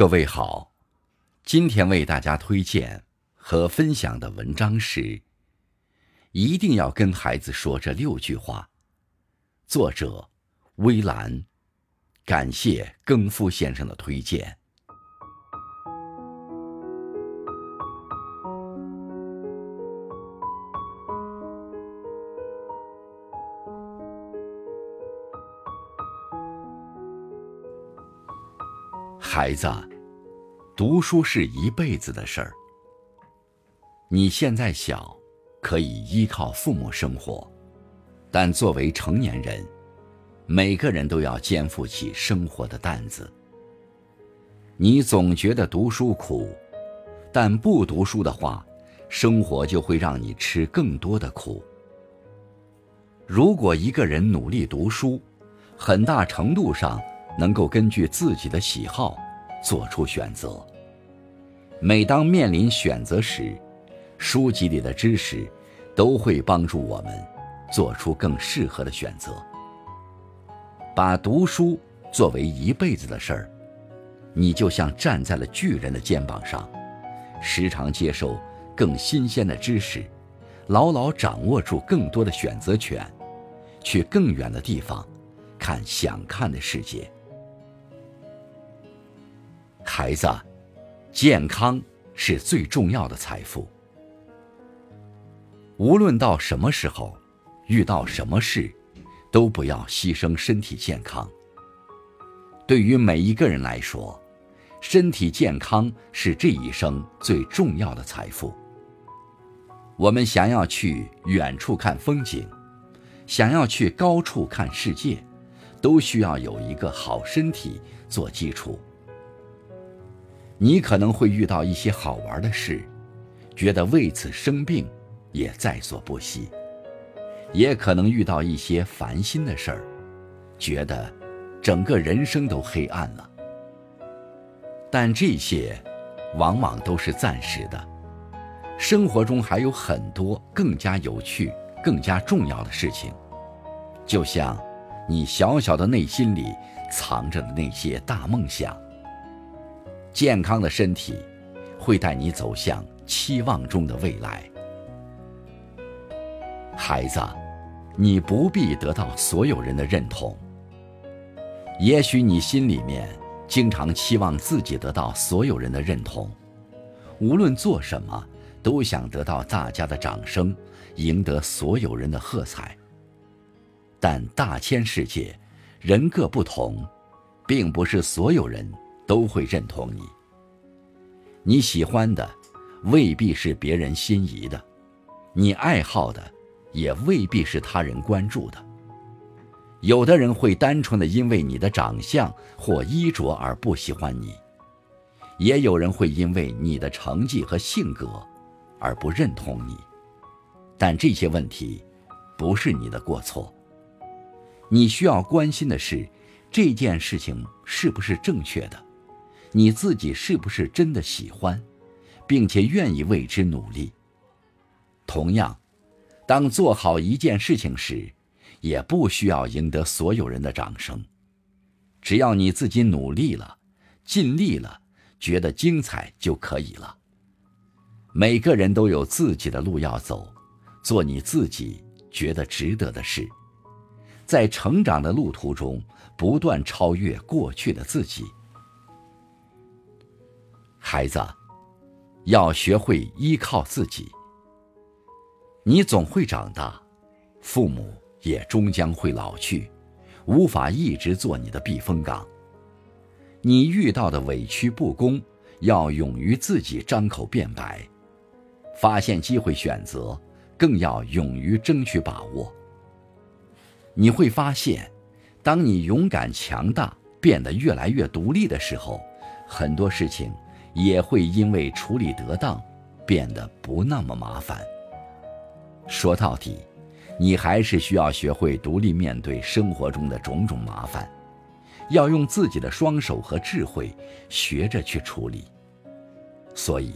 各位好，今天为大家推荐和分享的文章是：一定要跟孩子说这六句话。作者：微澜，感谢更夫先生的推荐。孩子，读书是一辈子的事儿。你现在小，可以依靠父母生活，但作为成年人，每个人都要肩负起生活的担子。你总觉得读书苦，但不读书的话，生活就会让你吃更多的苦。如果一个人努力读书，很大程度上。能够根据自己的喜好做出选择。每当面临选择时，书籍里的知识都会帮助我们做出更适合的选择。把读书作为一辈子的事儿，你就像站在了巨人的肩膀上，时常接受更新鲜的知识，牢牢掌握住更多的选择权，去更远的地方看想看的世界。孩子，健康是最重要的财富。无论到什么时候，遇到什么事，都不要牺牲身体健康。对于每一个人来说，身体健康是这一生最重要的财富。我们想要去远处看风景，想要去高处看世界，都需要有一个好身体做基础。你可能会遇到一些好玩的事，觉得为此生病也在所不惜；也可能遇到一些烦心的事儿，觉得整个人生都黑暗了。但这些往往都是暂时的，生活中还有很多更加有趣、更加重要的事情，就像你小小的内心里藏着的那些大梦想。健康的身体会带你走向期望中的未来。孩子，你不必得到所有人的认同。也许你心里面经常期望自己得到所有人的认同，无论做什么都想得到大家的掌声，赢得所有人的喝彩。但大千世界，人各不同，并不是所有人。都会认同你。你喜欢的未必是别人心仪的，你爱好的也未必是他人关注的。有的人会单纯的因为你的长相或衣着而不喜欢你，也有人会因为你的成绩和性格而不认同你。但这些问题不是你的过错。你需要关心的是这件事情是不是正确的。你自己是不是真的喜欢，并且愿意为之努力？同样，当做好一件事情时，也不需要赢得所有人的掌声。只要你自己努力了，尽力了，觉得精彩就可以了。每个人都有自己的路要走，做你自己觉得值得的事，在成长的路途中不断超越过去的自己。孩子，要学会依靠自己。你总会长大，父母也终将会老去，无法一直做你的避风港。你遇到的委屈不公，要勇于自己张口辩白；发现机会选择，更要勇于争取把握。你会发现，当你勇敢强大，变得越来越独立的时候，很多事情。也会因为处理得当，变得不那么麻烦。说到底，你还是需要学会独立面对生活中的种种麻烦，要用自己的双手和智慧学着去处理。所以，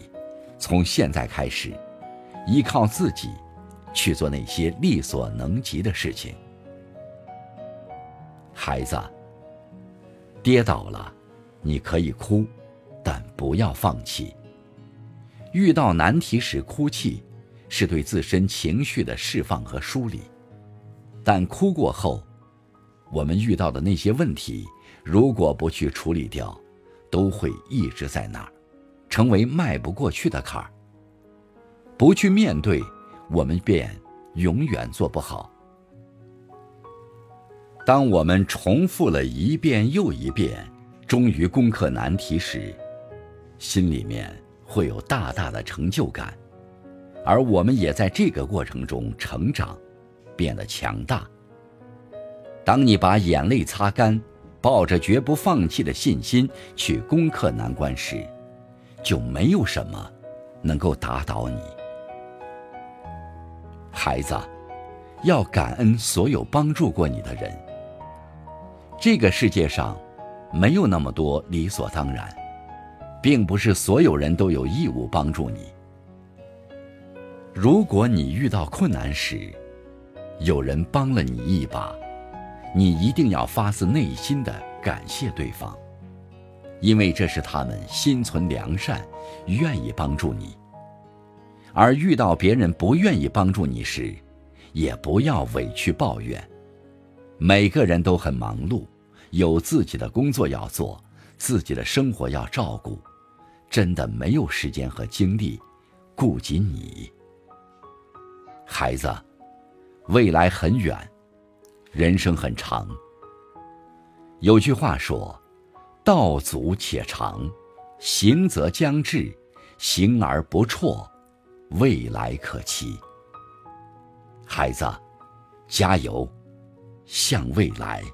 从现在开始，依靠自己，去做那些力所能及的事情。孩子，跌倒了，你可以哭。但不要放弃。遇到难题时哭泣，是对自身情绪的释放和梳理。但哭过后，我们遇到的那些问题，如果不去处理掉，都会一直在那儿，成为迈不过去的坎儿。不去面对，我们便永远做不好。当我们重复了一遍又一遍，终于攻克难题时，心里面会有大大的成就感，而我们也在这个过程中成长，变得强大。当你把眼泪擦干，抱着绝不放弃的信心去攻克难关时，就没有什么能够打倒你。孩子，要感恩所有帮助过你的人。这个世界上，没有那么多理所当然，并不是所有人都有义务帮助你。如果你遇到困难时，有人帮了你一把，你一定要发自内心的感谢对方，因为这是他们心存良善，愿意帮助你。而遇到别人不愿意帮助你时，也不要委屈抱怨。每个人都很忙碌。有自己的工作要做，自己的生活要照顾，真的没有时间和精力顾及你。孩子，未来很远，人生很长。有句话说：“道阻且长，行则将至，行而不辍，未来可期。”孩子，加油，向未来。